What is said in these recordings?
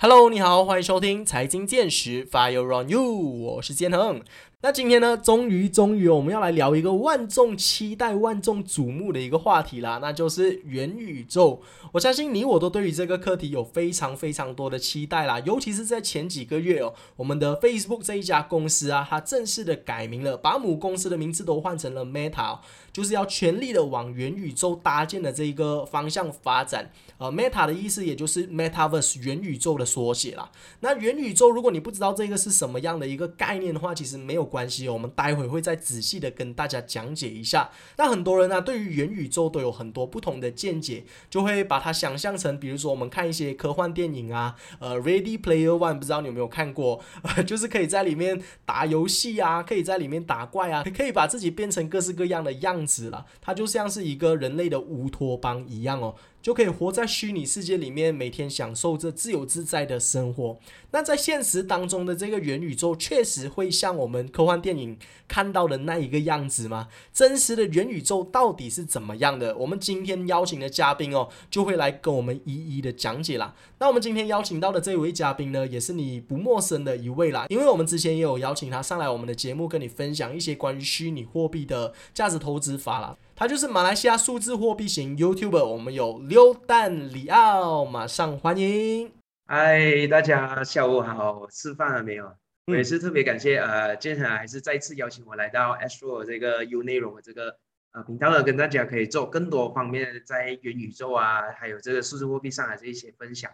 Hello，你好，欢迎收听财经见识，Fire on you，我是建恒。那今天呢，终于终于，我们要来聊一个万众期待、万众瞩目的一个话题啦，那就是元宇宙。我相信你我都对于这个课题有非常非常多的期待啦，尤其是在前几个月哦，我们的 Facebook 这一家公司啊，它正式的改名了，把母公司的名字都换成了 Meta，就是要全力的往元宇宙搭建的这一个方向发展。呃，Meta 的意思也就是 Metaverse 元宇宙的缩写啦。那元宇宙，如果你不知道这个是什么样的一个概念的话，其实没有。关系，我们待会会再仔细的跟大家讲解一下。那很多人呢，对于元宇宙都有很多不同的见解，就会把它想象成，比如说我们看一些科幻电影啊，呃，Ready Player One，不知道你有没有看过，就是可以在里面打游戏啊，可以在里面打怪啊，可以把自己变成各式各样的样子了。它就像是一个人类的乌托邦一样哦。就可以活在虚拟世界里面，每天享受着自由自在的生活。那在现实当中的这个元宇宙，确实会像我们科幻电影看到的那一个样子吗？真实的元宇宙到底是怎么样的？我们今天邀请的嘉宾哦，就会来跟我们一一的讲解啦。那我们今天邀请到的这位嘉宾呢，也是你不陌生的一位啦，因为我们之前也有邀请他上来我们的节目，跟你分享一些关于虚拟货币的价值投资法啦。他就是马来西亚数字货币型 YouTuber，我们有溜蛋里奥，马上欢迎。嗨，大家下午好，吃饭了没有？我也是特别感谢呃，接下来还是再次邀请我来到 Astro 这个 U 内容的这个呃频道呢，跟大家可以做更多方面在元宇宙啊，还有这个数字货币上的这一些分享。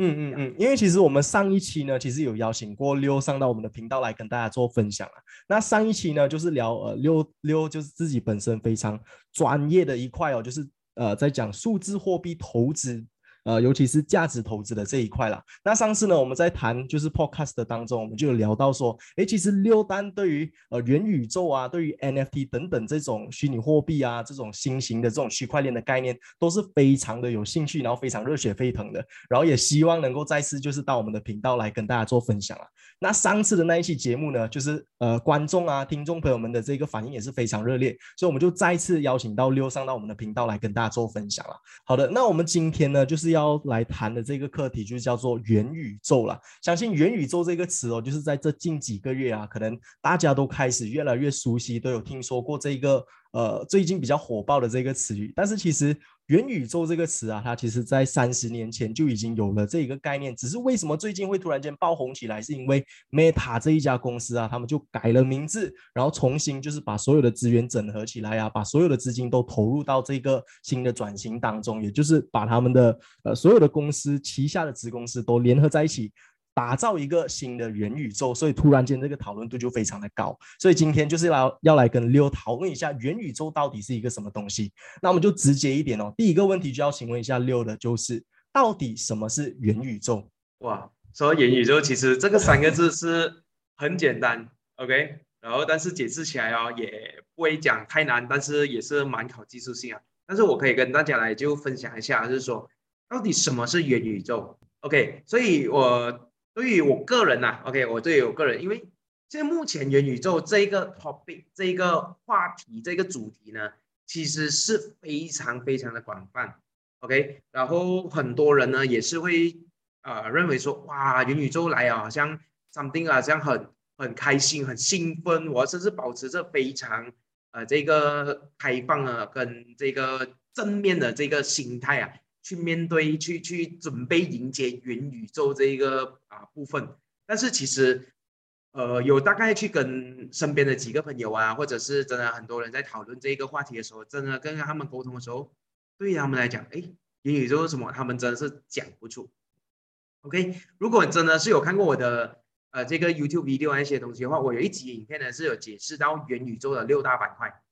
嗯嗯嗯，因为其实我们上一期呢，其实有邀请过溜上到我们的频道来跟大家做分享啊。那上一期呢，就是聊呃溜溜就是自己本身非常专业的一块哦，就是呃在讲数字货币投资。呃，尤其是价值投资的这一块了。那上次呢，我们在谈就是 podcast 当中，我们就有聊到说，哎，其实六单对于呃元宇宙啊，对于 NFT 等等这种虚拟货币啊，这种新型的这种区块链的概念，都是非常的有兴趣，然后非常热血沸腾的。然后也希望能够再次就是到我们的频道来跟大家做分享啊。那上次的那一期节目呢，就是呃观众啊、听众朋友们的这个反应也是非常热烈，所以我们就再次邀请到六上到我们的频道来跟大家做分享了。好的，那我们今天呢，就是要来谈的这个课题，就叫做元宇宙了。相信元宇宙这个词哦，就是在这近几个月啊，可能大家都开始越来越熟悉，都有听说过这个呃最近比较火爆的这个词语，但是其实。元宇宙这个词啊，它其实在三十年前就已经有了这一个概念，只是为什么最近会突然间爆红起来，是因为 Meta 这一家公司啊，他们就改了名字，然后重新就是把所有的资源整合起来啊，把所有的资金都投入到这个新的转型当中，也就是把他们的呃所有的公司旗下的子公司都联合在一起。打造一个新的元宇宙，所以突然间这个讨论度就非常的高。所以今天就是要要来跟六讨论一下元宇宙到底是一个什么东西。那我们就直接一点哦。第一个问题就要请问一下六的，就是到底什么是元宇宙？哇，说元宇宙其实这个三个字是很简单，OK。然后但是解释起来哦，也不会讲太难，但是也是蛮考技术性啊。但是我可以跟大家来就分享一下，就是说到底什么是元宇宙？OK。所以我。对于我个人呐，OK，我对于我个人，因为现在目前元宇宙这一个 topic 这一个话题这个主题呢，其实是非常非常的广泛，OK，然后很多人呢也是会呃认为说，哇，元宇宙来啊，好像 something 啊，这样很很开心很兴奋，我甚至保持着非常呃这个开放啊跟这个正面的这个心态啊。去面对，去去准备迎接元宇宙这一个啊部分，但是其实，呃，有大概去跟身边的几个朋友啊，或者是真的很多人在讨论这一个话题的时候，真的跟他们沟通的时候，对他们来讲，哎，元宇宙是什么？他们真的是讲不出。OK，如果真的是有看过我的呃这个 YouTube video 那些东西的话，我有一集影片呢是有解释到元宇宙的六大板块。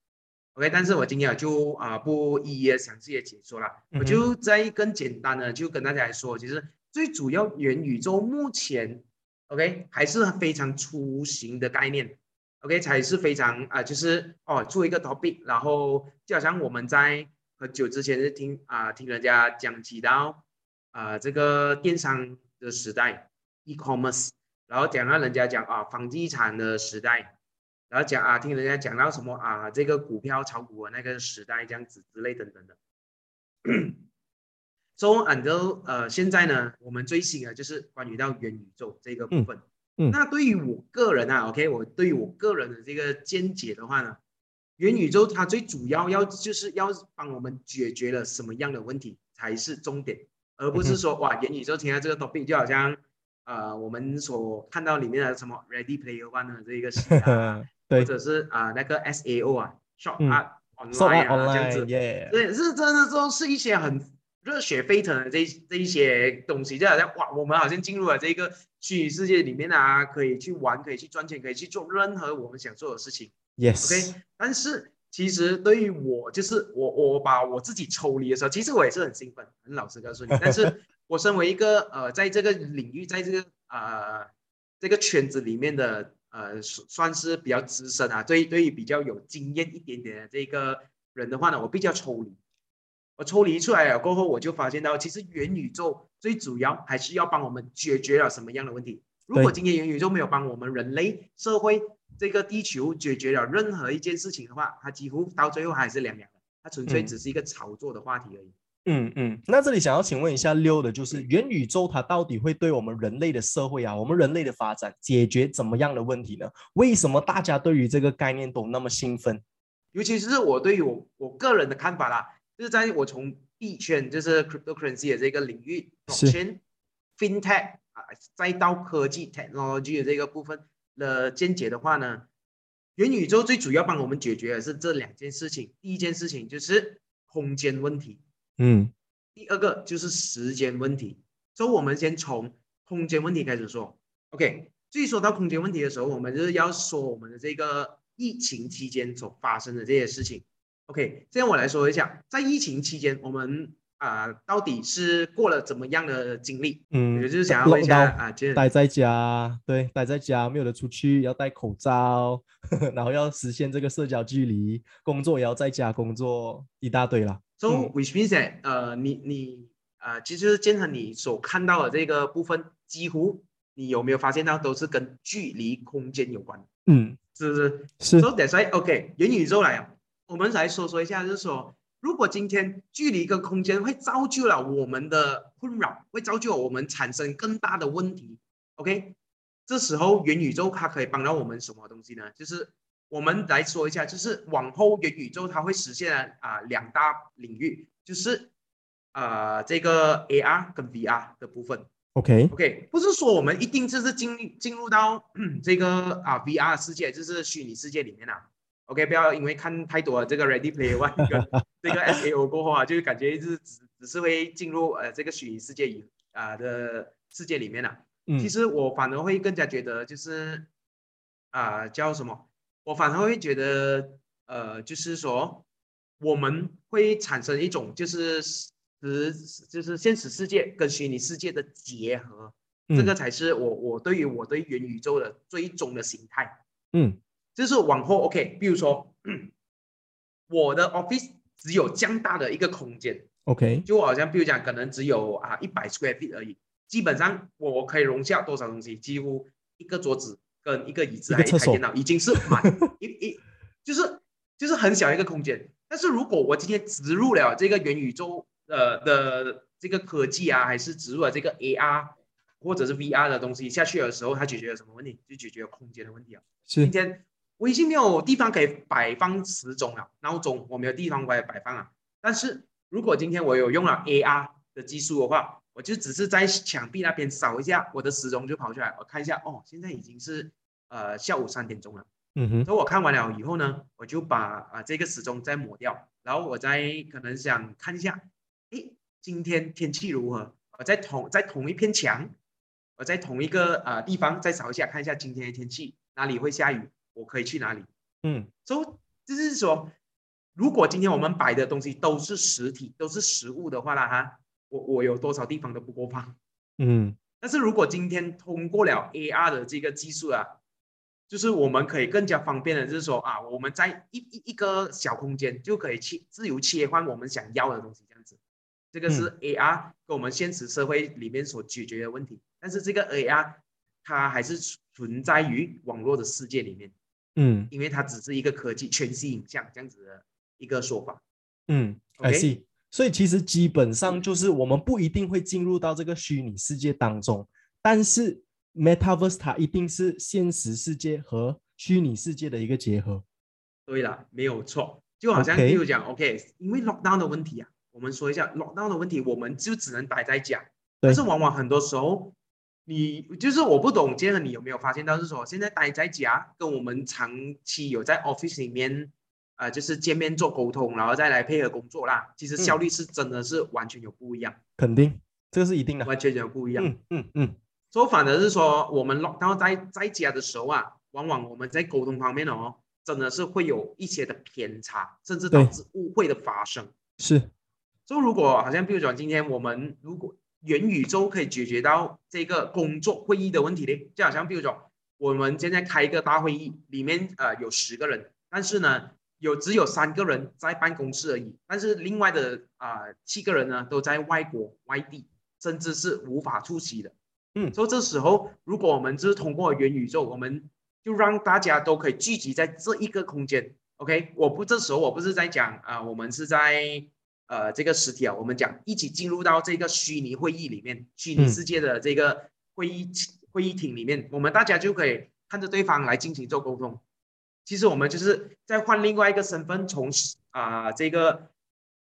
OK，但是我今天就啊不一一的详细的解说了，我就再更简单的就跟大家来说，其实最主要元宇宙目前 OK 还是非常雏形的概念，OK 才是非常啊就是哦做一个 topic，然后就好像我们在很久之前是听啊听人家讲起到啊这个电商的时代 e-commerce，然后讲到人家讲啊房地产的时代。然后讲啊，听人家讲到什么啊，这个股票炒股的那个时代这样子之类等等的。So until 呃现在呢，我们最新的就是关于到元宇宙这个部分。嗯嗯那对于我个人啊，OK，我对于我个人的这个见解的话呢，元宇宙它最主要要就是要帮我们解决了什么样的问题才是重点，而不是说哇元宇宙现在这个 topic 就好像呃我们所看到里面的什么 Ready Player One 的这一个戏啊，或者是啊、那个 SAO 啊，Shop 嗯。Art，so Online 啊这样子，耶，对，是真的都是一些很热血沸腾的这一这一些东西，就好像哇，我们好像进入了这个虚拟世界里面啊，可以去玩，可以去赚钱，可以去做任何我们想做的事情。，yes，OK，但是其实对于我，就是我我把我自己抽离的时候，其实我也是很兴奋，很老实告诉你。但是我身为一个呃，在这个领域，在这个呃这个圈子里面的呃，算算是比较资深啊，对对于比较有经验一点点的这个人的话呢，我比较抽离。我抽离出来了过后，我就发现到，其实元宇宙最主要还是要帮我们解决了什么样的问题。如果今天元宇宙没有帮我们人类社会这个地球解决了任何一件事情的话，它几乎到最后还是凉凉的，它纯粹嗯只是一个炒作的话题而已。嗯嗯嗯，那这里想要请问一下六的，就是元宇宙它到底会对我们人类的社会啊，我们人类的发展解决怎么样的问题呢？为什么大家对于这个概念都那么兴奋？尤其是我对于我我个人的看法啦，就是在我从币圈就是 cryptocurrency 的这个领域是，blockchain、fintech 啊，再到科技 technology 的这个部分的见解的话呢，元宇宙最主要帮我们解决的是这两件事情。第一件事情就是空间问题，嗯第二个就是时间问题。所以我们先从空间问题开始说。OK，至于说到空间问题的时候，我们就是要说我们的这个疫情期间所发生的这些事情。OK，这样我来说一下，在疫情期间，我们啊、到底是过了怎么样的经历？嗯，我就是想要问一下啊，就是待在家，对，待在家没有得出去，要戴口罩，然后要实现这个社交距离，工作也要在家工作，一大堆啦。So 嗯 which means that 呃，你你呃，其实建恒你所看到的这个部分，几乎你有没有发现到都是跟距离、空间有关，嗯，是不是是？So that's why OK，元宇宙来了，我们来说说一下，就是说，如果今天距离跟空间会造就了我们的困扰，会造就我们产生更大的问题，OK，这时候元宇宙它可以帮到我们什么东西呢？就是我们来说一下，就是往后元宇宙它会实现啊、两大领域，就是呃这个 AR 跟 VR 的部分。OK，OK，不是说我们一定就是进进入到、嗯这个啊 VR 世界，就是虚拟世界里面啊。OK，不要因为看太多这个 Ready Player One 跟 这个 SAO 过后啊，就是感觉是只只是会进入呃这个虚拟世界以啊、的世界里面啊。嗯其实我反而会更加觉得就是啊、叫什么？我反而会觉得呃，就是说我们会产生一种就是实就是现实世界跟虚拟世界的结合，这个嗯才是我我对于我对元宇宙的最终的形态。嗯。就是往后 OK，比如说我的 office 只有这样大的一个空间，OK，就好像比如讲可能只有啊一百 square feet 而已，基本上我可以容下多少东西？几乎一个桌子跟一个椅子还有一台电脑已经是满 一一就是就是很小一个空间。但是如果我今天植入了这个元宇宙呃的这个科技啊，还是植入了这个 AR 或者是 VR 的东西下去的时候，它解决了什么问题？就解决了空间的问题啊。今天我已经没有地方可以摆放时钟了，闹钟我没有地方可以摆放啊。但是如果今天我有用了 AR 的技术的话，我就只是在墙壁那边扫一下，我的时钟就跑出来，我看一下，哦，现在已经是呃下午三点钟了。嗯哼所以我看完了以后呢，我就把啊、这个时钟再抹掉，然后我再可能想看一下，诶，今天天气如何？我在同在同一片墙，我在同一个呃地方再扫一下，看一下今天的天气哪里会下雨，我可以去哪里。嗯所以就是说，如果今天我们摆的东西都是实体，都是实物的话啦哈，我我有多少地方都不够放。嗯但是如果今天通过了 AR 的这个技术啊，就是我们可以更加方便的，就是说啊，我们在一一一个小空间就可以切自由切换我们想要的东西，这样子。这个是 AR 跟我们现实社会里面所解决的问题，但是这个 AR 它还是存在于网络的世界里面，嗯因为它只是一个科技全息影像这样子的一个说法。嗯，I OK see。所以其实基本上就是我们不一定会进入到这个虚拟世界当中，但是 Metaverse 它一定是现实世界和虚拟世界的一个结合。对了，没有错，就好像比如讲，OK，因为 lockdown 的问题啊，我们说一下 lockdown 的问题，我们就只能待在家。但是往往很多时候，你就是我不懂，杰和你有没有发现到是说，现在待在家跟我们长期有在 office 里面，呃，就是见面做沟通，然后再来配合工作啦，其实嗯效率是真的是完全有不一样，肯定，这个是一定的。完全有不一样。嗯嗯嗯，所以反而是说，我们 lockdown 在在家的时候啊，往往我们在沟通方面哦，真的是会有一些的偏差，甚至导致误会的发生。是，就如果好像比如说今天我们如果元宇宙可以解决到这个工作会议的问题呢，就好像比如说我们现在开一个大会议，里面呃有十个人，但是呢有只有三个人在办公室而已，但是另外的啊、呃七个人呢都在外国外地，甚至是无法出席的。嗯所以这时候如果我们就是通过元宇宙，我们就让大家都可以聚集在这一个空间。OK，我不这时候我不是在讲啊、我们是在呃这个实体啊，我们讲一起进入到这个虚拟会议里面，虚拟世界的这个会议、会议厅里面，我们大家就可以看着对方来进行做沟通。其实我们就是在换另外一个身份，从啊、这个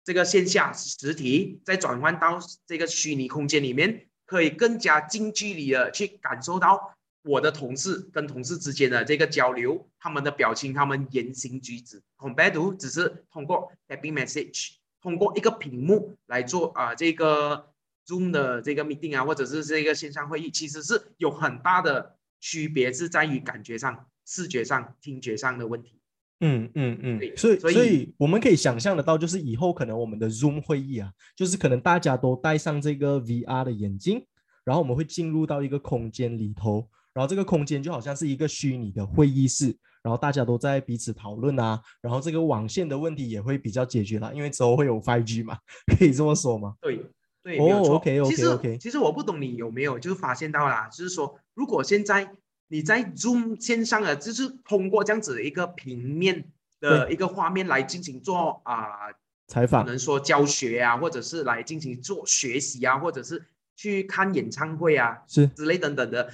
这个线下实体，再转换到这个虚拟空间里面，可以更加近距离的去感受到我的同事跟同事之间的这个交流，他们的表情，他们言行举止，compared to 只是通过 typing message，通过一个屏幕来做啊、这个 Zoom 的这个 meeting 啊，或者是这个线上会议，其实是有很大的区别，是在于感觉上、视觉上、听觉上的问题。嗯嗯嗯，所以所以我们可以想象得到，就是以后可能我们的 Zoom 会议啊，就是可能大家都戴上这个 VR 的眼镜，然后我们会进入到一个空间里头，然后这个空间就好像是一个虚拟的会议室，然后大家都在彼此讨论啊，然后这个网线的问题也会比较解决了，因为之后会有 5G 嘛，可以这么说吗？对对，哦没有错。OK，OK，其实 OK 其实我不懂你有没有就是发现到啦，就是说如果现在你在 Zoom 线上啊，就是通过这样子的一个平面的一个画面来进行做啊、可采访，可能说教学啊，或者是来进行做学习啊，或者是去看演唱会啊是之类等等的。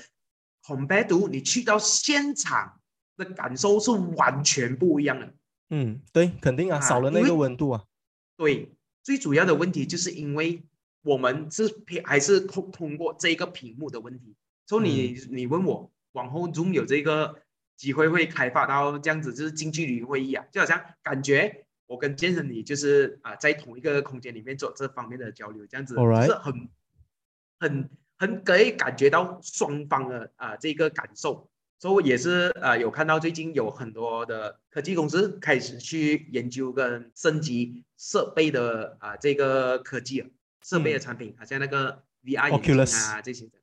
compared to 你去到现场的感受是完全不一样的。嗯，对，肯定啊，啊少了那个温度啊，对，最主要的问题就是因为我们是偏还是通通过这个屏幕的问题。所以你、你问我往后 Zoom 有这个机会会开发到这样子，就是近距离会议啊，就好像感觉我跟健身你就是啊、在同一个空间里面做这方面的交流，这样子是很很很可以感觉到双方的啊、这个感受。所以也是呃有看到最近有很多的科技公司开始去研究跟升级设备的啊、这个科技啊设备的产品，好像那个 VR 眼镜啊这些的。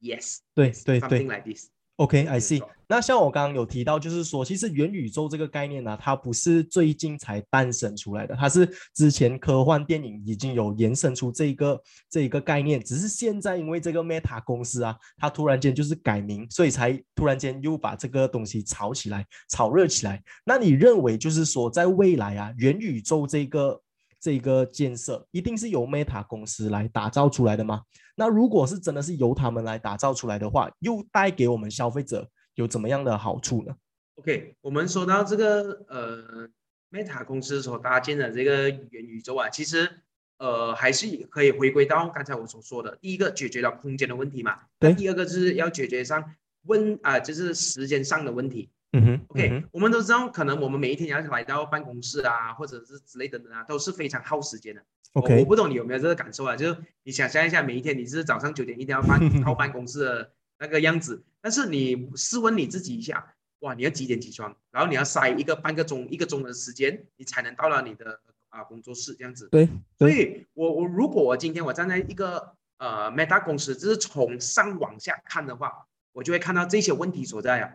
Yes，对对对 something like this。OK，I 没 see。那像我刚刚有提到，就是说，其实元宇宙这个概念呢、它不是最近才诞生出来的，它是之前科幻电影已经有延伸出这一个这一个概念，只是现在因为这个 Meta 公司啊，它突然间就是改名，所以才突然间又把这个东西炒起来、炒热起来。那你认为就是说，在未来啊，元宇宙这个这个建设一定是由 Meta 公司来打造出来的吗？那如果是真的是由他们来打造出来的话，又带给我们消费者有怎么样的好处呢？OK，我们说到这个呃，Meta 公司所搭建的这个元宇宙啊，其实呃还是可以回归到刚才我所说的，第一个解决了空间的问题嘛，对第二个就是要解决上问啊、就是时间上的问题。嗯哼 OK，、嗯哼我们都知道，可能我们每一天要来到办公室啊，或者是之类等等啊，都是非常耗时间的。我我，OK，不懂你有没有这个感受啊？就是你想象一下，每一天你是早上九点一定要办 到办公室的那个样子，但是你试问你自己一下，哇，你要几点起床？然后你要塞一个半个钟、一个钟的时间，你才能到了你的啊工作室这样子。对所，以我我如果我今天我站在一个呃 Meta 公司，就是从上往下看的话，我就会看到这些问题所在啊。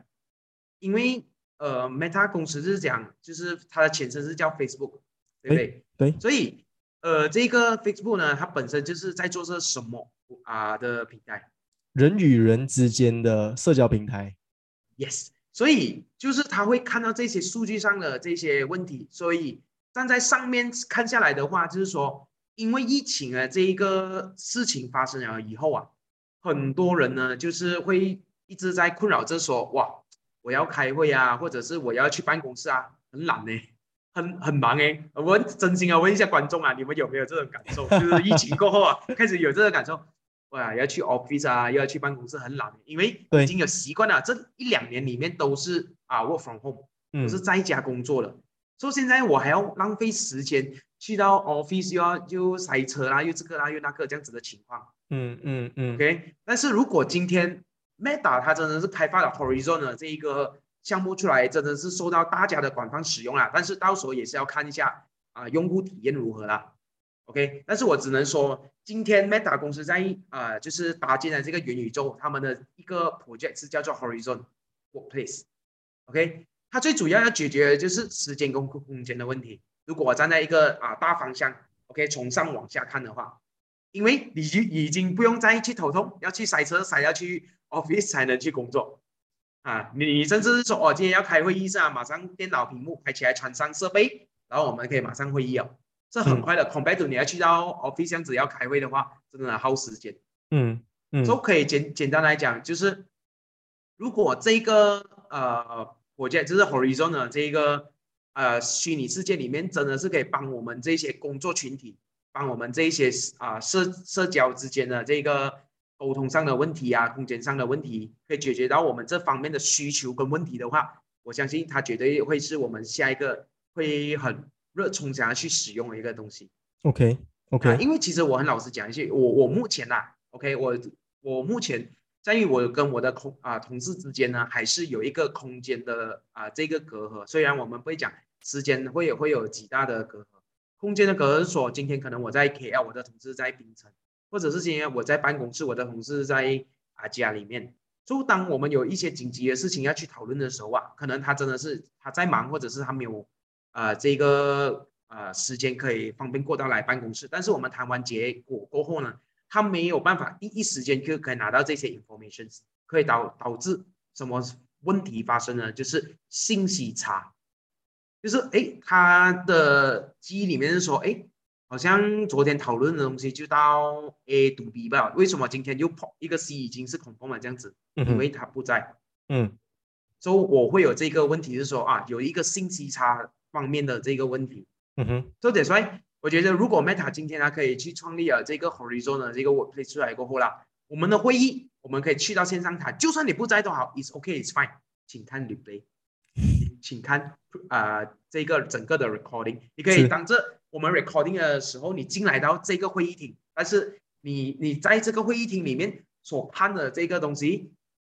因为呃 Meta 公司是讲，就是它的前身是叫 Facebook，对不对？对所以呃这个 Facebook 呢，它本身就是在做这什么啊、的平台人与人之间的社交平台，？Yes，所以就是他会看到这些数据上的这些问题，所以站在上面看下来的话，就是说因为疫情啊这一个事情发生了以后啊，很多人呢就是会一直在困扰着说，哇，我要开会啊，或者是我要去办公室啊，很懒呢，很很忙哎。我真心啊问一下观众啊，你们有没有这种感受？就是疫情过后啊，开始有这个感受，哇，要去 office 啊，又要去办公室，很懒，因为已经有习惯了，这一两年里面都是啊 work from home，都是在家工作了。说现在我还要浪费时间去到 office，又要又塞车啦，又这个啦，又那个这样子的情况。嗯嗯嗯。OK，但是如果今天 Meta 它真的是开发了 Horizon 的这一个项目出来，真的是受到大家的广泛使用了。但是到时候也是要看一下啊，用户体验如何啦。OK，但是我只能说，今天 Meta 公司在啊，就是搭建的这个元宇宙，他们的一个 project 是叫做 Horizon Workplace。OK。它最主要要解决的就是时间跟空间的问题。如果我站在一个啊大方向，OK，从上往下看的话，因为你已经不用再去头痛，要去塞车塞要去 office 才能去工作啊。你甚至是说，哦，今天要开会议是啊，马上电脑屏幕开起来，传上设备，然后我们可以马上会议哦。这很快的，compared to 你要去到 office 这样子要开会的话，真的耗时间。嗯嗯，都可以简简单来讲，就是如果这个呃。我觉得就是 Horizon 的这个呃虚拟世界里面，真的是可以帮我们这些工作群体，帮我们这些啊社社交之间的这个沟通上的问题啊，空间上的问题，可以解决到我们这方面的需求跟问题的话，我相信它绝对会是我们下一个会很热衷想要去使用的一个东西。OK OK，因为其实我很老实讲一句，我我目前呐，OK，我我目前。在于我跟我的空啊同事之间呢，还是有一个空间的啊这个隔阂。虽然我们不会讲时间会有会有极大的隔阂，空间的隔阂是说，今天可能我在 KL，我的同事在槟城，或者是今天我在办公室，我的同事在啊家里面。就当我们有一些紧急的事情要去讨论的时候啊，可能他真的是他在忙，或者是他没有啊这个啊时间可以方便过到来办公室。但是我们谈完结果过后呢？他没有办法第一时间就可以拿到这些 information，可以导导致什么问题发生呢？就是信息差，就是哎，他的记忆里面是说，哎，好像昨天讨论的东西就到 A 读 B 吧？为什么今天又跑一个 C 已经是恐慌了这样子？因为他不在。嗯，所以我会有这个问题是说啊，有一个信息差方面的这个问题。嗯哼，这点所以。我觉得，如果 Meta 今天它可以去创立了这个 Horizon 的这个 Workplace 出来过后啦，我们的会议我们可以去到线上谈，就算你不在都好，It's OK，It's fine，请看 Replay，请看啊这个整个的 Recording，你可以当着我们 Recording 的时候，你进来到这个会议厅，但是你你在这个会议厅里面所看的这个东西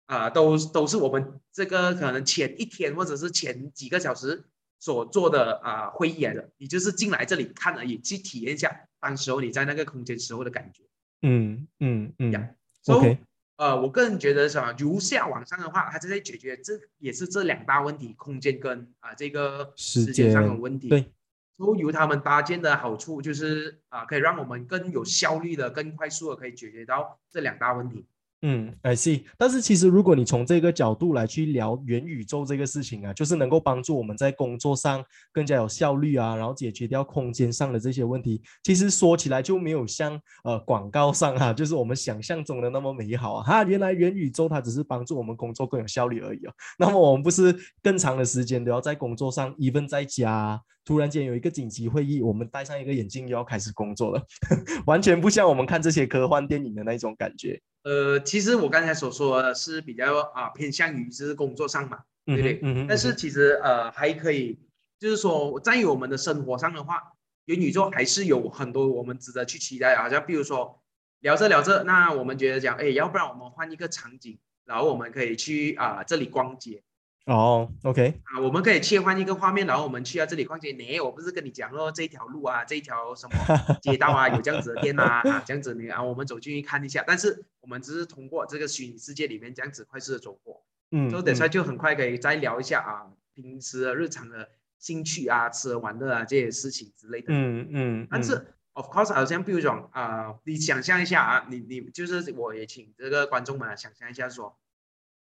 啊，都都是我们这个可能前一天或者是前几个小时。所做的啊会议来的，你就是进来这里看而已，去体验一下当时候你在那个空间时候的感觉。嗯嗯嗯。所以呃，我个人觉得什么，如下往上的话，它是在解决这也是这两大问题：空间跟啊这个时间上的问题。对。都由他们搭建的好处就是啊，可以让我们更有效率的、更快速的可以解决到这两大问题。嗯，I see。但是其实，如果你从这个角度来去聊元宇宙这个事情啊，就是能够帮助我们在工作上更加有效率啊，然后解决掉空间上的这些问题。其实说起来就没有像呃广告上哈，就是我们想象中的那么美好啊。哈，原来元宇宙它只是帮助我们工作更有效率而已哦。那么我们不是更长的时间都要在工作上，even 在家。突然间有一个紧急会议，我们戴上一个眼镜又要开始工作了，完全不像我们看这些科幻电影的那种感觉。呃，其实我刚才所说的是比较啊偏向于就是工作上嘛，对不对？嗯但是其实呃还可以，就是说在于我们的生活上的话，元宇宙还是有很多我们值得去期待。好像比如说聊着聊着，那我们觉得讲，哎，要不然我们换一个场景，然后我们可以去啊这里逛街。哦，OK，啊，我们可以切换一个画面，然后我们去到这里逛街。你，我不是跟你讲哦，这一条路啊，这一条什么 街道啊，有这样子的店啊，啊，这样子你啊，我们走进去看一下。但是我们只是通过这个虚拟世界里面这样子快速的走过，嗯，就等下就很快可以再聊一下啊，平时的日常的兴趣啊，吃喝玩乐啊这些事情之类的，嗯嗯。但是 of course，好像比如说啊，你想象一下啊，你你就是我也请这个观众们想象一下说。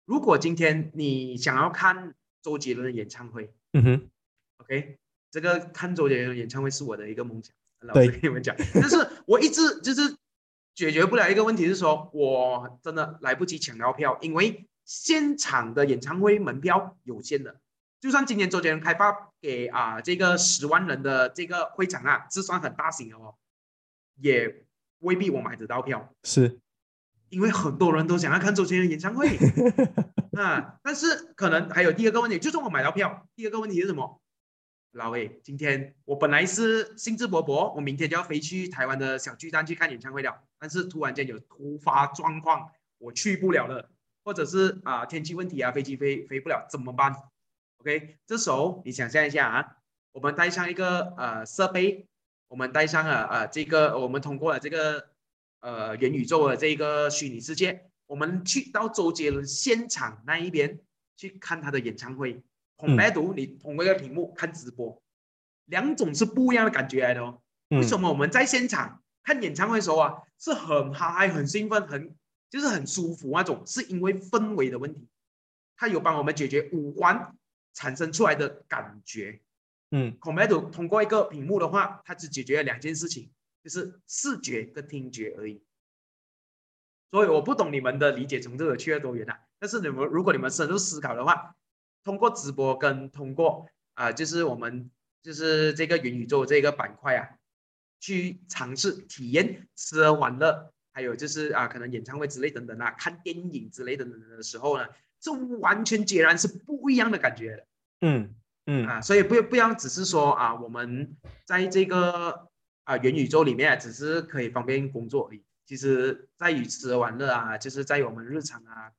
如果今天你想要看周杰伦的演唱会，嗯哼，OK，这个看周杰伦演唱会是我的一个梦想老实对。跟你们讲，但是我一直就是解决不了一个问题，是说我真的来不及抢到票，因为现场的演唱会门票有限的。就算今年周杰伦开发给啊、这个十万人的这个会场啊，是算很大型的哦，也未必我买得到票，是，因为很多人都想要看周杰伦演唱会 啊。但是可能还有第二个问题，就算我买到票，第二个问题是什么？老魏，今天我本来是兴致勃勃，我明天就要飞去台湾的小巨蛋去看演唱会了，但是突然间有突发状况，我去不了了，或者是啊、天气问题啊，飞机飞飞不了，怎么办？OK，这时候你想象一下啊，我们带上一个呃设备，我们带上了呃这个，我们通过了这个呃元宇宙的这个虚拟世界，我们去到周杰伦现场那一边去看他的演唱会。嗯 compare to 你同一个屏幕看直播，两种是不一样的感觉来的哦。为嗯什么我们在现场看演唱会的时候啊，是很嗨、很兴奋、很就是很舒服那种，是因为氛围的问题，它有帮我们解决五官产生出来的感觉。嗯 compare to 通过一个屏幕的话，它只解决了两件事情，就是视觉跟听觉而已。所以我不懂你们的理解程度有去了多远啊？但是你们如果你们深入思考的话，通过直播跟通过啊、就是我们就是这个元宇宙这个板块啊，去尝试体验吃喝玩乐，还有就是啊可能演唱会之类等等啊，看电影之类等等的时候呢，这完全截然是不一样的感觉的。嗯嗯啊，所以不不要只是说啊，我们在这个啊元宇宙里面只是可以方便工作而已。其实在于吃喝玩乐啊，就是在我们日常啊，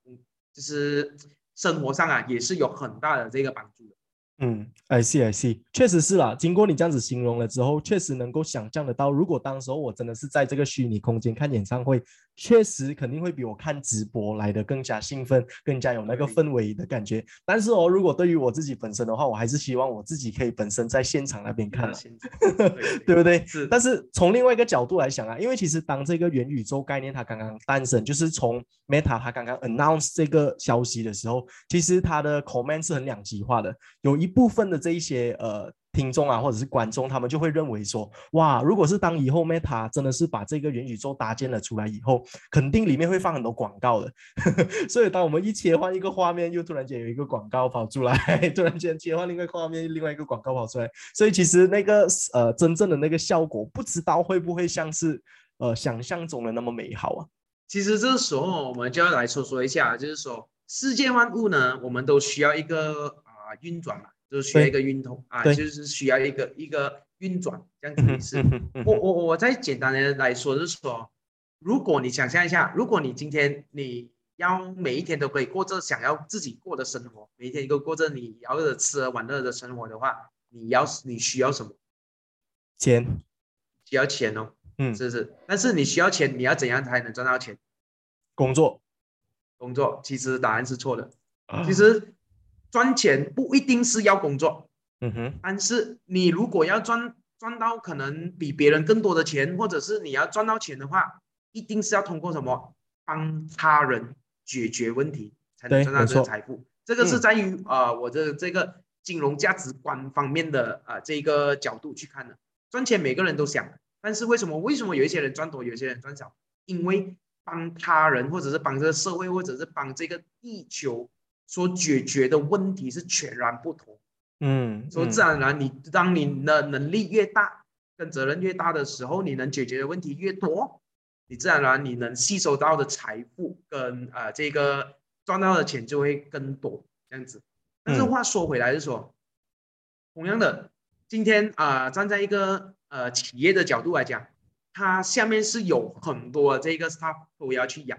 就是生活上啊，也是有很大的这个帮助的。嗯，I see I see，确实是啦。经过你这样子形容了之后，确实能够想象得到，如果当时候我真的是在这个虚拟空间看演唱会，确实肯定会比我看直播来的更加兴奋，更加有那个氛围的感觉。但是哦，如果对于我自己本身的话，我还是希望我自己可以本身在现场那边看 对不对？是但是从另外一个角度来想啊，因为其实当这个元宇宙概念它刚刚诞生，就是从 Meta 它刚刚 announce 这个消息的时候，其实它的 comment 是很两极化的，有一部分的这一些呃听众啊或者是观众，他们就会认为说，哇，如果是当以后 Meta 真的是把这个元宇宙搭建了出来以后，肯定里面会放很多广告的。所以当我们一切换一个画面，又突然间有一个广告跑出来，突然间切换另外一个画面，另外一个广告跑出来，所以其实那个呃真正的那个效果，不知道会不会像是呃想象中的那么美好啊？其实这时候我们就要来说说一下，就是说世界万物呢，我们都需要一个啊、运转嘛，就是需要一个运通啊，就是需要一个一个运转这样子的意思。嗯哼嗯哼我我我再简单的来说，就是说，如果你想象一下，如果你今天你要每一天都可以过着想要自己过的生活，每一天都过着你要的吃喝玩乐的生活的话，你要你需要什么？钱，需要钱哦，嗯，是不是？但是你需要钱，你要怎样才能赚到钱？工作，工作，其实答案是错的。啊其实赚钱不一定是要工作，嗯哼，但是你如果要赚赚到可能比别人更多的钱，或者是你要赚到钱的话，一定是要通过什么帮他人解决问题，才能对赚到这个财富。这个是嗯在于啊、呃我的这个金融价值观方面的啊、呃这个角度去看的。赚钱每个人都想，但是为什么为什么有一些人赚多，有些人赚少？因为帮他人，或者是帮这个社会，或者是帮这个地球所解决的问题是全然不同。嗯，所以嗯自然而然，你当你的能力越大，跟责任越大的时候，你能解决的问题越多，你自然而然你能吸收到的财富跟呃这个赚到的钱就会更多，这样子。但是嗯话说回来是说，同样的，今天啊、呃站在一个呃企业的角度来讲，它下面是有很多这个 staff 都要去养，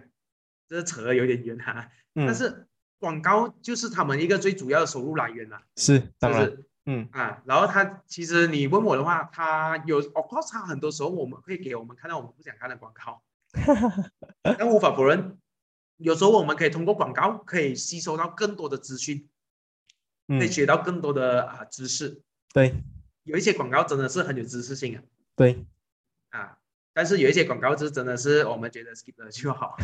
这扯得有点远哈、嗯但是广告就是他们一个最主要的收入来源啦、是是当然，不是？嗯。啊，然后他其实你问我的话，他有，of course，他很多时候我们会给我们看到我们不想看的广告，但无法否认，有时候我们可以通过广告可以吸收到更多的资讯，可以嗯，学到更多的啊知识。对。有一些广告真的是很有知识性啊，对，啊，但是有一些广告是真的是我们觉得 skip 了就好，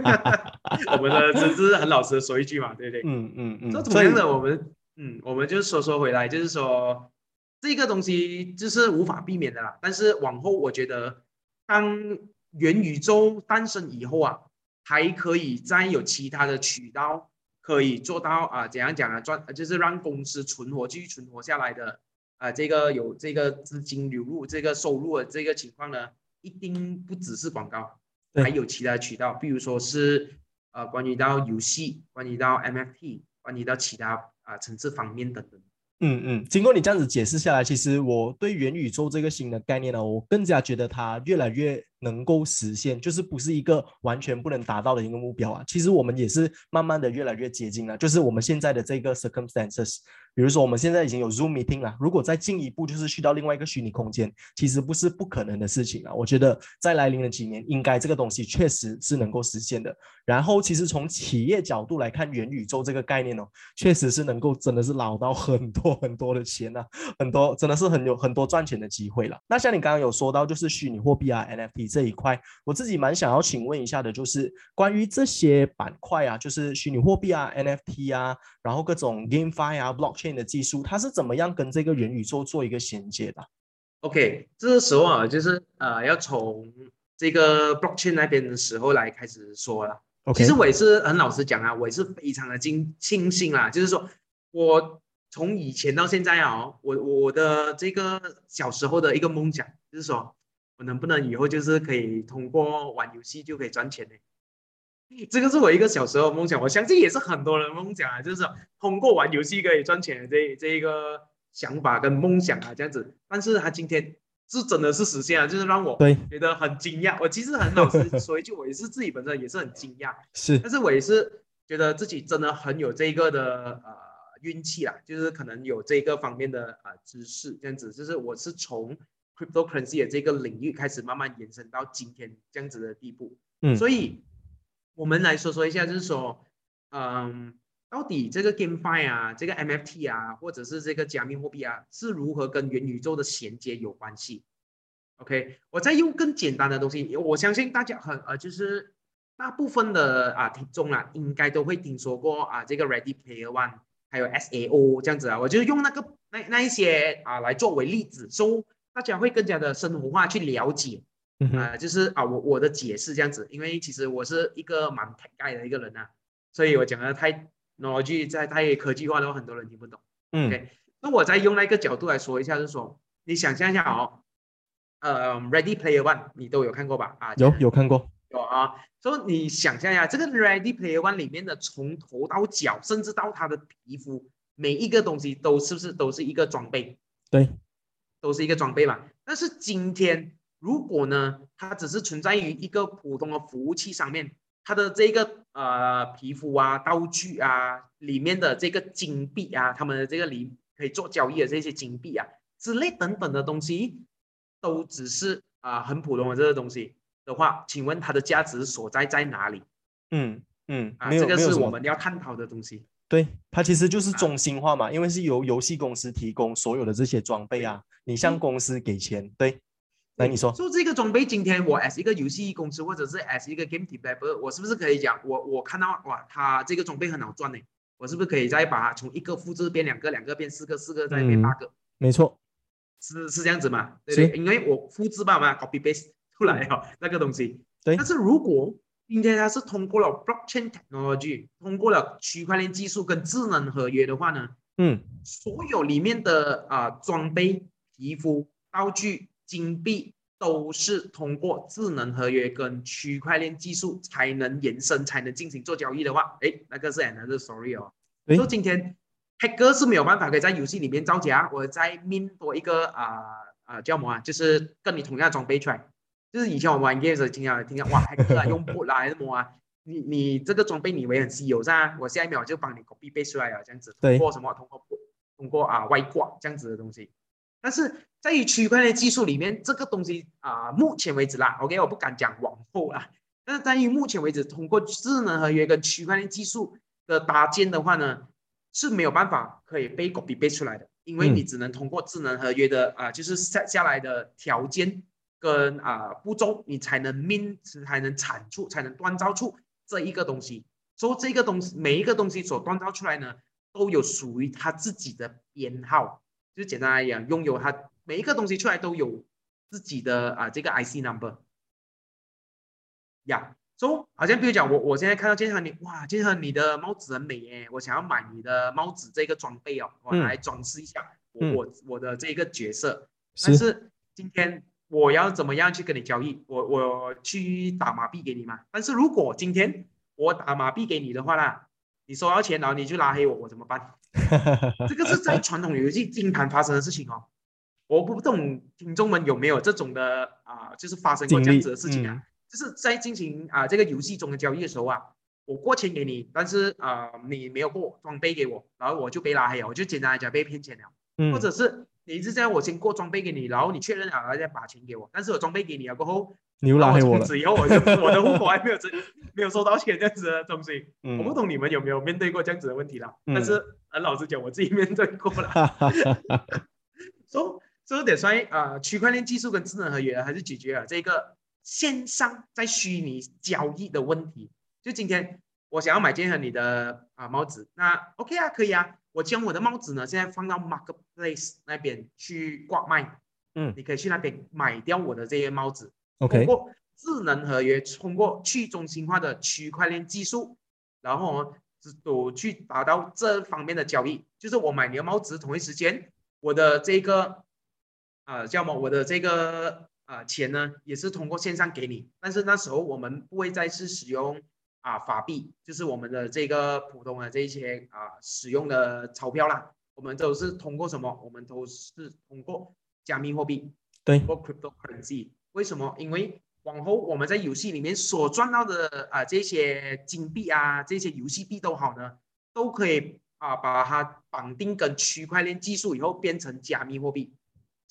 我们的只是很老实的说一句嘛，对不对？嗯嗯嗯，这同所以样的，我们嗯，我们就说说回来，就是说，这个东西就是无法避免的啦。但是往后我觉得，当元宇宙诞生以后啊，还可以再有其他的渠道可以做到啊，怎样讲啊，赚就是让公司存活继续存活下来的啊，这个有这个资金流入、这个收入的这个情况呢，一定不只是广告，还有其他渠道，比如说是呃，关于到游戏，关于到 MFT，关于到其他啊层次方面等等。嗯嗯，经过你这样子解释下来，其实我对元宇宙这个新的概念呢，我更加觉得它越来越。能够实现，就是不是一个完全不能达到的一个目标啊。其实我们也是慢慢的越来越接近了。就是我们现在的这个 circumstances，比如说我们现在已经有 Zoom meeting 了，如果再进一步，就是去到另外一个虚拟空间，其实不是不可能的事情啊。我觉得在来临的几年，应该这个东西确实是能够实现的。然后，其实从企业角度来看，元宇宙这个概念哦，确实是能够真的是捞到很多很多的钱呐，很多真的是很有很多赚钱的机会了。那像你刚刚有说到，就是虚拟货币啊，NFT。这一块，我自己蛮想要请问一下的，就是关于这些板块啊，就是虚拟货币啊、NFT 啊，然后各种 GameFi 啊、Blockchain 的技术，它是怎么样跟这个元宇宙做一个衔接的？OK，这时候啊，就是呃，要从这个 Blockchain 那边的时候来开始说了。OK，其实我也是很老实讲啊，我也是非常的惊庆幸啦，就是说我从以前到现在啊，我我的这个小时候的一个梦想，就是说。我能不能以后就是可以通过玩游戏就可以赚钱呢？这个是我一个小时候梦想，我相信也是很多人梦想啊，就是通过玩游戏可以赚钱的这这一个想法跟梦想啊，这样子。但是他今天是真的是实现了，就是让我觉得很惊讶。我其实很老实说一句，我也是自己本身也是很惊讶，是。但是我也是觉得自己真的很有这个的呃运气啦，就是可能有这个方面的呃知识，这样子。就是我是从。Cryptocurrency 的这个领域开始慢慢延伸到今天这样子的地步，嗯，所以我们来说说一下，就是说，嗯，到底这个 GameFi 啊，这个 MFT 啊，或者是这个加密货币啊，是如何跟元宇宙的衔接有关系？OK，我再用更简单的东西，我相信大家很呃，就是大部分的啊听众啊，应该都会听说过啊，这个 Ready Player One，还有 SAO 这样子啊，我就用那个那那一些啊来作为例子说。大家会更加的生活化去了解，啊，就是啊，我我的解释这样子，因为其实我是一个蛮 tech 的一个人啊，所以我讲的太逻辑在太科技化的话，很多人听不懂。嗯，那我再用那个角度来说一下，就是说，你想象一下哦，呃，Ready Player One 你都有看过吧？啊，有有看过，有啊。所以你想象一下，这个 Ready Player One 里面的从头到脚，甚至到他的皮肤，每一个东西都是不是都是一个装备？对。都是一个装备嘛，但是今天如果呢，它只是存在于一个普通的服务器上面，它的这个呃皮肤啊、道具啊里面的这个金币啊，他们的这个里可以做交易的这些金币啊之类等等的东西，都只是啊很普通的这个东西的话，请问它的价值所在在哪里？嗯嗯，啊，这个是我们要探讨的东西。对，它其实就是中心化嘛，因为是由游戏公司提供所有的这些装备啊，你向公司给钱。对，来你说，说这个装备，今天我 as 一个游戏公司或者是 as 一个 game developer，我是不是可以讲，我我看到哇，它这个装备很好赚呢，我是不是可以再把它从一个复制变两个，两个变四个，四个再变八个？没错，是是这样子嘛？对对，因为我复制吧嘛，copy paste 出来哈那个东西。对，但是如果今天它是通过了 blockchain technology，通过了区块链技术跟智能合约的话呢，嗯，所有里面的啊装备、皮肤、道具、金币都是通过智能合约跟区块链技术才能延伸，才能进行做交易的话，哎，那个是 another story 哦。说今天黑哥是没有办法可以在游戏里面造假，我再 min 多一个啊啊叫什么啊，就是跟你同样装备出来。就是以前我们玩 game 时候，经常听到哇，黑客啊，用布来什么啊？你你这个装备你以为很稀有是吧？我下一秒就帮你 copy paste 出来了，这样子。通过什么？通过通过啊外挂这样子的东西。但是在于区块链技术里面，这个东西啊，目前为止啦，OK，我不敢讲往后啦。但是在于目前为止，通过智能合约跟区块链技术的搭建的话呢，是没有办法可以被 copy paste 出来的，因为你只能通过智能合约的啊，就是下下来的条件。跟啊步骤，你才能 min，才能产出，才能锻造出这一个东西。所以这个东西，每一个东西所锻造出来呢，都有属于它自己的编号。就简单来讲，拥有它每一个东西出来都有自己的啊这个 IC number。呀，so 好像比如讲我我现在看到建和你哇，建和你的帽子很美耶，我想要买你的帽子这个装备哦，我来装饰一下我我我的这个角色。但是今天我要怎么样去跟你交易？我我去打马币给你嘛？但是如果今天我打马币给你的话啦，你收到钱然后你就拉黑我，我怎么办？这个是在传统游戏经常发生的事情哦。我不懂听众们有没有这种的啊，就是发生过这样子的事情啊？就是在进行啊这个游戏中的交易的时候啊，我过钱给你，但是啊你没有过装备给我，然后我就被拉黑了，我就简单来讲被骗钱了。嗯。或者是你是这样，我先过装备给你，然后你确认了，然后再把钱给我，但是我装备给你了过后，你又拉黑我了。以后我就我的户口还没有这没有收到钱这样子的东西。嗯。我不懂你们有没有面对过这样子的问题啦？但是很老实讲，我自己面对过了。哈哈哈哈哈。说这点算啊，区块链技术跟智能合约还是解决了这个。线上在虚拟交易的问题，就今天我想要买件和你的啊帽子，那 OK 啊，可以啊，我将我的帽子呢现在放到 Marketplace 那边去挂卖，嗯，你可以去那边买掉我的这些帽子，OK。通过智能合约，通过去中心化的区块链技术，然后只都去达到这方面的交易，就是我买你的帽子同一时间，我的这个啊叫什么，我的这个。啊，钱呢也是通过线上给你，但是那时候我们不会再次使用啊法币，就是我们的这个普通的这一些啊使用的钞票啦，我们都是通过什么？我们都是通过加密货币，对，或 cryptocurrency。为什么？因为往后我们在游戏里面所赚到的啊这些金币啊，这些游戏币都好呢，都可以啊把它绑定跟区块链技术以后变成加密货币。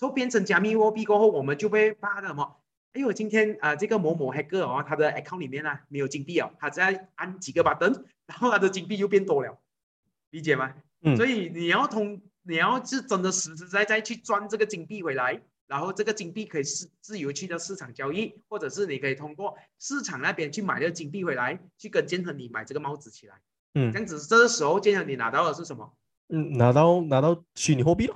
后变成加密货币过后，我们就会发什么？哎呦，今天啊，这个某某黑客哦，他的 account 里面呢没有金币哦，他在按几个 button，然后他的金币又变多了，理解吗？嗯。所以你要通，你要是真的实实在在去赚这个金币回来，然后这个金币可以是自由去到市场交易，或者是你可以通过市场那边去买这个金币回来，去跟建和你买这个帽子起来。嗯。这样子，这时候建和你拿到的是什么？嗯，拿到拿到虚拟货币了。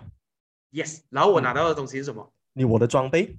Yes，然后我拿到的东西是什么？你我的装备。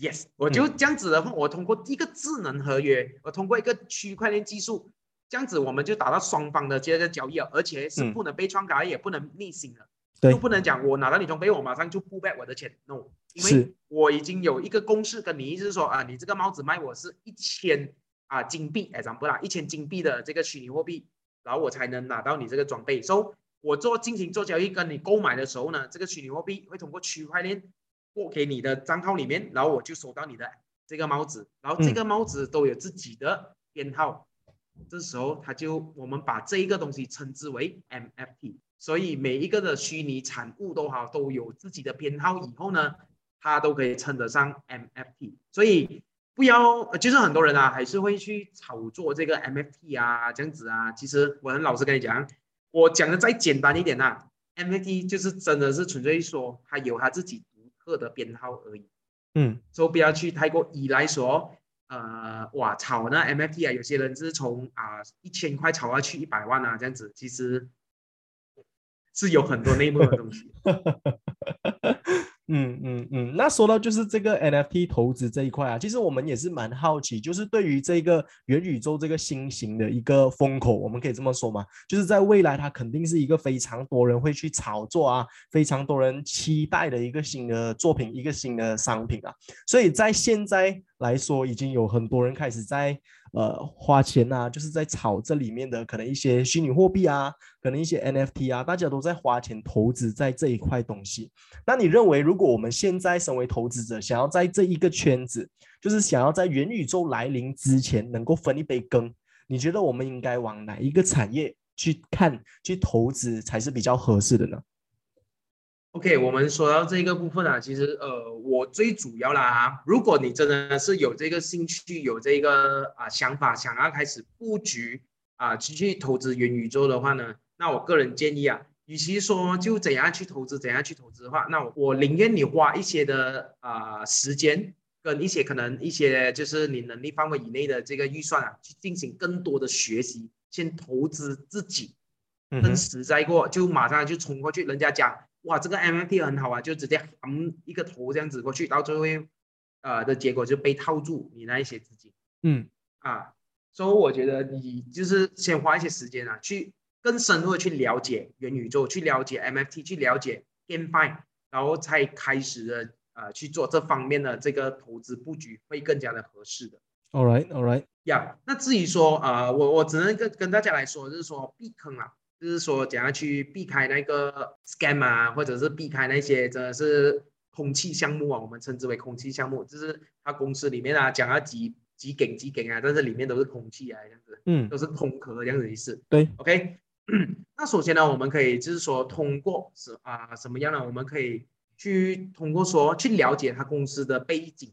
Yes，我就这样子的话，我通过一个智能合约，我通过一个区块链技术，这样子我们就达到双方的这个交易了，而且是不能被篡改，也不能逆行的，就不能讲我拿到你装备，我马上就不 back 我的钱。No，因为我已经有一个公式跟你，意思是说啊，你这个帽子卖我是一千啊金币，哎，咱不啦，一千金币的这个虚拟货币，然后我才能拿到你这个装备。So 我做进行做交易，跟你购买的时候呢，这个虚拟货币会通过区块链过给你的账号里面，然后我就收到你的这个帽子，然后这个帽子都有自己的编号，这时候它就我们把这一个东西称之为 MFT，所以每一个的虚拟产物都好都有自己的编号，以后呢，它都可以称得上 MFT，所以不要就是很多人啊还是会去炒作这个 MFT 啊这样子啊，其实我很老实跟你讲。我讲的再简单一点呐，MFT 就是真的是纯粹说它有它自己独特的编号而已，嗯，所以不要去太过依赖说，呃，哇，炒那 MFT 啊，有些人是从啊一千块炒下去一百万啊，这样子，其实是有很多内幕的东西。嗯嗯嗯，那说到就是这个 NFT 投资这一块啊，其实我们也是蛮好奇，就是对于这个元宇宙这个新型的一个风口，我们可以这么说嘛，就是在未来它肯定是一个非常多人会去炒作啊，非常多人期待的一个新的作品，一个新的商品啊，所以在现在来说，已经有很多人开始在。呃，花钱呐，就是在炒这里面的可能一些虚拟货币啊，可能一些 NFT 啊，大家都在花钱投资在这一块东西。那你认为，如果我们现在身为投资者，想要在这一个圈子，就是想要在元宇宙来临之前能够分一杯羹，你觉得我们应该往哪一个产业去看、去投资才是比较合适的呢？OK，我们说到这个部分啊，其实呃，我最主要啦，如果你真的是有这个兴趣、有这个啊想法，想要开始布局啊去去投资元宇宙的话呢，那我个人建议啊，与其说就怎样去投资、怎样去投资的话，那我宁愿你花一些的啊时间跟一些可能一些就是你能力范围以内的这个预算啊，去进行更多的学习，先投资自己，更实在过，就马上就冲过去，人家讲。哇，这个 MFT 很好啊，就直接含一个头这样子过去，到最后，呃的结果就被套住你那一些资金。嗯啊，所以我觉得你就是先花一些时间啊，去更深入的去了解元宇宙，去了解 MFT，去了解 GameFi，然后才开始的呃去做这方面的这个投资布局，会更加的合适的。，All right，All right，呀，那至于说啊，我我只能跟跟大家来说，就是说避坑啊，就是说怎样去避开那个 scam 啊，或者是避开那些真的是空气项目啊，我们称之为空气项目，就是他公司里面啊讲要几几给几给啊，但是里面都是空气啊，这样子嗯都是空壳这样子的意思。对，OK，那首先呢，我们可以就是说通过是啊什么样呢？我们可以去通过说去了解他公司的背景。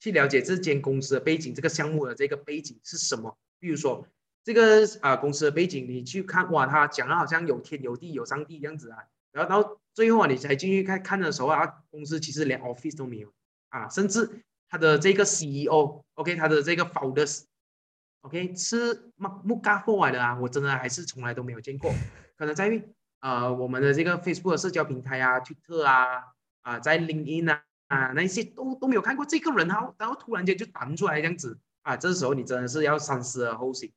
去了解这间公司的背景，这个项目的这个背景是什么？比如说这个啊、公司的背景，你去看哇，他讲的好像有天有地有上帝这样子啊，然后到最后啊，你才进去看看的时候啊，公司其实连 office 都没有啊，甚至他的这个 CEO，OK，、他的这个 founders，OK、是木木嘎货来的啊，我真的还是从来都没有见过，可能在于呃我们的这个 Facebook 社交平台啊，Twitter 啊，啊在 LinkedIn 啊。啊，那些都都没有看过这个人哈，然后突然间就弹出来这样子啊，这时候你真的是要三思而后行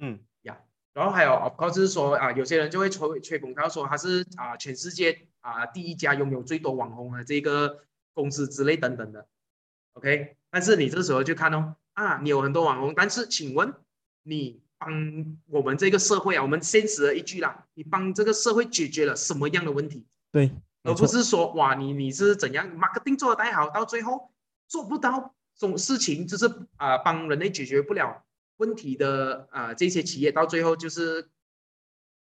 嗯呀。然后还有，of course 是说啊，有些人就会吹吹捧他说他是啊全世界啊第一家拥有最多网红的这个公司之类等等的，OK。但是你这时候就看哦，啊，你有很多网红，但是请问你帮我们这个社会啊，我们现实的一句啦，你帮这个社会解决了什么样的问题？对，而，不是说哇，你你是怎样 marketing 做的太好，到最后做不到这种事情，就是啊、帮人类解决不了问题的啊、这些企业，到最后就是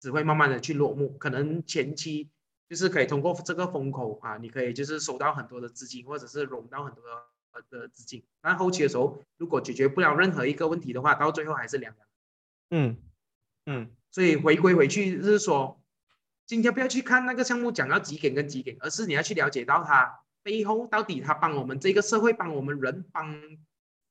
只会慢慢的去落幕。可能前期就是可以通过这个风口啊，你可以就是收到很多的资金，或者是融到很多的的资金，但后期的时候如果解决不了任何一个问题的话，到最后还是凉凉。嗯嗯所以回归回去就是说，今天不要去看那个项目讲到几点跟几点，而是你要去了解到它背后到底它帮我们这个社会、帮我们人、帮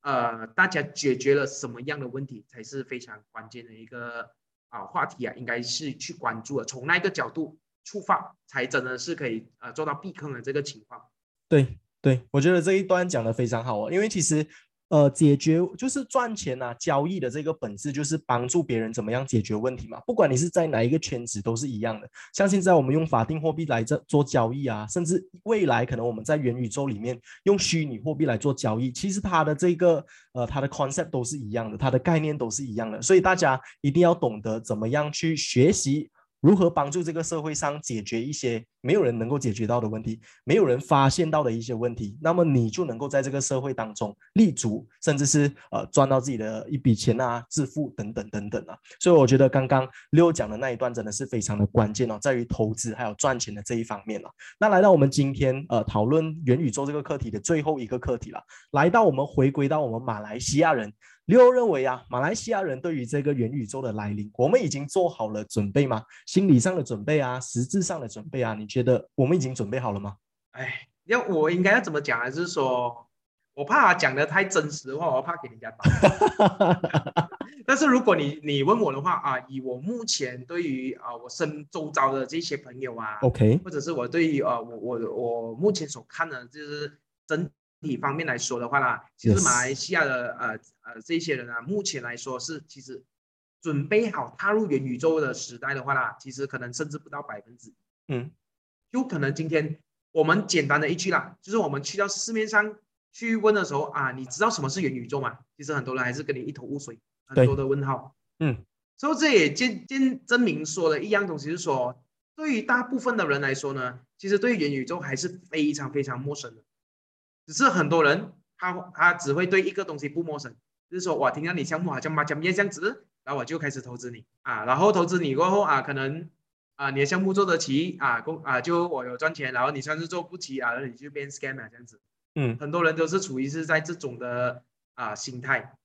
呃大家解决了什么样的问题，才是非常关键的一个啊、话题啊，应该是去关注的。从那个角度出发，才真的是可以呃做到避坑的这个情况。对对，我觉得这一段讲的非常好哦，因为其实呃，解决就是赚钱啊，交易的这个本质就是帮助别人怎么样解决问题嘛。不管你是在哪一个圈子，都是一样的。像现在我们用法定货币来这做交易啊，甚至未来可能我们在元宇宙里面用虚拟货币来做交易，其实它的这个呃它的 concept 都是一样的，它的概念都是一样的。所以大家一定要懂得怎么样去学习。如何帮助这个社会上解决一些没有人能够解决到的问题，没有人发现到的一些问题，那么你就能够在这个社会当中立足，甚至是呃赚到自己的一笔钱啊，致富等等等等啊。所以我觉得刚刚六讲的那一段真的是非常的关键哦，在于投资还有赚钱的这一方面了。那来到我们今天呃讨论元宇宙这个课题的最后一个课题了，来到我们回归到我们马来西亚人。六认为啊，马来西亚人对于这个元宇宙的来临，我们已经做好了准备吗？心理上的准备啊，实质上的准备啊，你觉得我们已经准备好了吗？哎，要我应该要怎么讲还？是说我怕讲的太真实的话，我怕给人家打。但是如果你你问我的话啊，以我目前对于啊我身周遭的这些朋友啊，OK，或者是我对于啊我我我目前所看的，就是整体方面来说的话啦，其实马来西亚的呃呃这些人啊，目前来说是其实准备好踏入元宇宙的时代的话啦，其实可能甚至不到百分之。嗯有可能今天我们简单的一句啦，就是我们去到市面上去问的时候啊，你知道什么是元宇宙吗？其实很多人还是跟你一头雾水，很多的问号。嗯所以这也见见证明说的一样东西，是说对于大部分的人来说呢，其实对元宇宙还是非常非常陌生的。只是很多人他他只会对一个东西不陌生，就是说哇，听到你项目好像马甲面这样子，然后我就开始投资你啊，然后投资你过后啊，可能啊你的项目做得起啊，公啊就我有赚钱，然后你算是做不起啊，然后你就变 scam 了这样子。嗯很多人都是处于是在这种的啊、心态。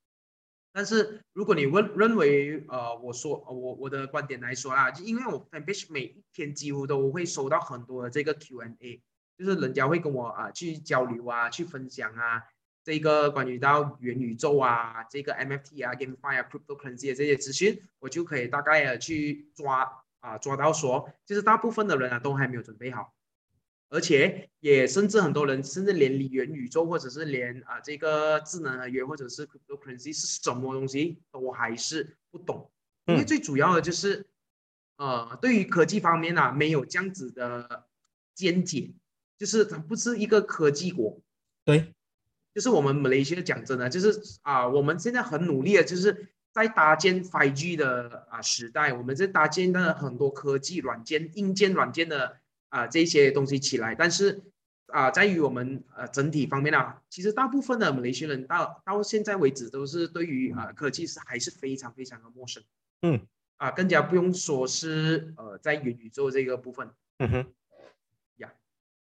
但是如果你问认为呃我说呃我我的观点来说啦，就因为我 fanpage 每一天几乎都会收到很多的这个 Q&A，就是人家会跟我啊、去交流啊，去分享啊，这个关于到元宇宙啊，这个 MFT 啊、GameFi 啊、Cryptocurrency 啊这些资讯，我就可以大概的去抓啊抓到说，就是大部分的人啊都还没有准备好，而且也甚至很多人甚至连元宇宙或者是连啊这个智能合约或者是 cryptocurrency 是什么东西都还是不懂，因为最主要的就是呃对于科技方面啊没有这样子的见解，就是它不是一个科技国，对。就是我们马来西亚讲真的，就是啊，我们现在很努力的，就是在搭建 5G 的啊时代，我们在搭建的很多科技软件、硬件、软件的啊这些东西起来，但是啊，在于我们呃整体方面啊，其实大部分的马来西亚人到到现在为止都是对于啊科技是还是非常非常的陌生，嗯，啊，更加不用说是呃在元宇宙这个部分，嗯哼，呀，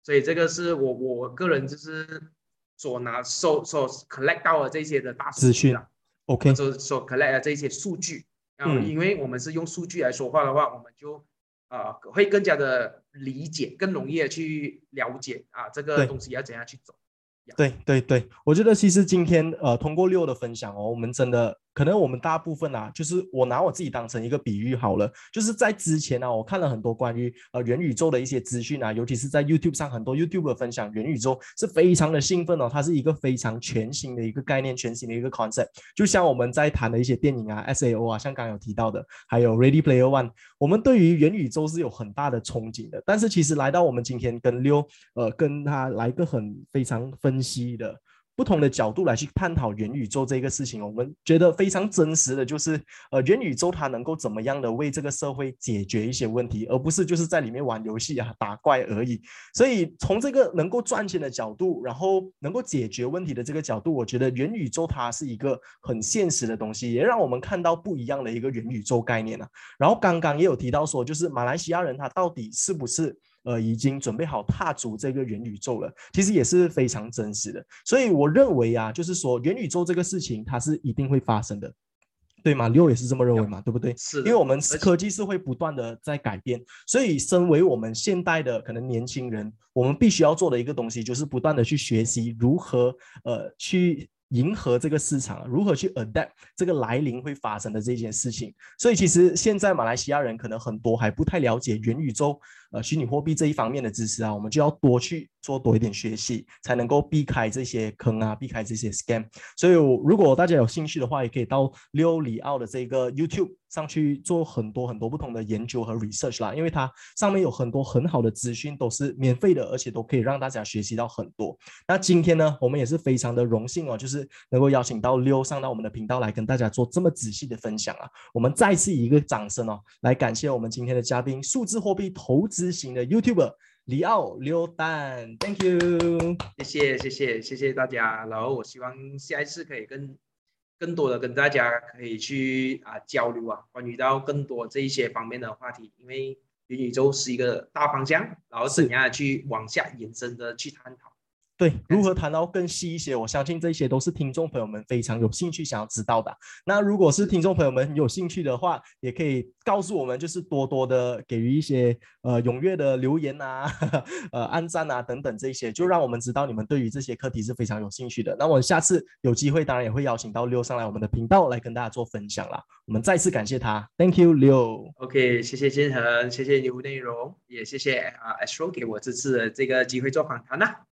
所以这个是我我个人就是。所拿所所 collect 到的这些的大资讯，OK，所所 collect 的这些数据，嗯，因为我们是用数据来说话的话，我们就呃会更加的理解，更容易的去了解啊这个东西要怎样去走。对对对，我觉得其实今天呃通过六的分享哦，我们真的。可能我们大部分啊，就是我拿我自己当成一个比喻好了，就是在之前呢，我看了很多关于呃元宇宙的一些资讯啊，尤其是在 YouTube 上，很多 YouTube 分享元宇宙是非常的兴奋哦，它是一个非常全新的一个概念，全新的一个 concept。就像我们在谈的一些电影啊，SAO 啊，像刚刚有提到的，还有 Ready Player One，我们对于元宇宙是有很大的憧憬的。但是其实来到我们今天跟六呃跟他来一个很非常分析的。不同的角度来去探讨元宇宙这个事情，我们觉得非常真实的就是，呃，元宇宙它能够怎么样的为这个社会解决一些问题，而不是就是在里面玩游戏啊、打怪而已。所以从这个能够赚钱的角度，然后能够解决问题的这个角度，我觉得元宇宙它是一个很现实的东西，也让我们看到不一样的一个元宇宙概念啊。然后刚刚也有提到说，就是马来西亚人他到底是不是？呃，已经准备好踏足这个元宇宙了，其实也是非常真实的。所以我认为啊，就是说元宇宙这个事情，它是一定会发生的，对吗？六也是这么认为嘛，对不对？是，因为我们科技是会不断的在改变，所以身为我们现代的可能年轻人，我们必须要做的一个东西，就是不断的去学习如何呃去。迎合这个市场，如何去 adapt 这个来临会发生的这件事情？所以其实现在马来西亚人可能很多还不太了解元宇宙、呃虚拟货币这一方面的知识啊，我们就要多去做多一点学习，才能够避开这些坑啊，避开这些 scam。所以如果大家有兴趣的话，也可以到六里奥的这个 YouTube 上去做很多很多不同的研究和 research 啦，因为它上面有很多很好的资讯，都是免费的，而且都可以让大家学习到很多。那今天呢，我们也是非常的荣幸哦，就是。能够邀请到六上到我们的频道来跟大家做这么仔细的分享啊，我们再次以一个掌声哦，来感谢我们今天的嘉宾，数字货币投资型的 YouTuber 里奥刘丹，Thank you，谢谢谢谢谢谢大家，然后我希望下一次可以跟更多的跟大家可以去啊交流啊，关于到更多这一些方面的话题，因为元宇宙是一个大方向，然后怎样去往下延伸的去探讨。对，如何谈到更细一些？我相信这些都是听众朋友们非常有兴趣想要知道的。那如果是听众朋友们有兴趣的话，也可以告诉我们，就是多多的给予一些呃踊跃的留言啊，呃按赞啊等等这些，就让我们知道你们对于这些课题是非常有兴趣的。那我下次有机会，当然也会邀请到六上来我们的频道来跟大家做分享啦。我们再次感谢他，Thank you，六。OK，谢谢金恒，谢谢牛内容，也谢谢啊 Astro 给我这次的这个机会做访谈呐。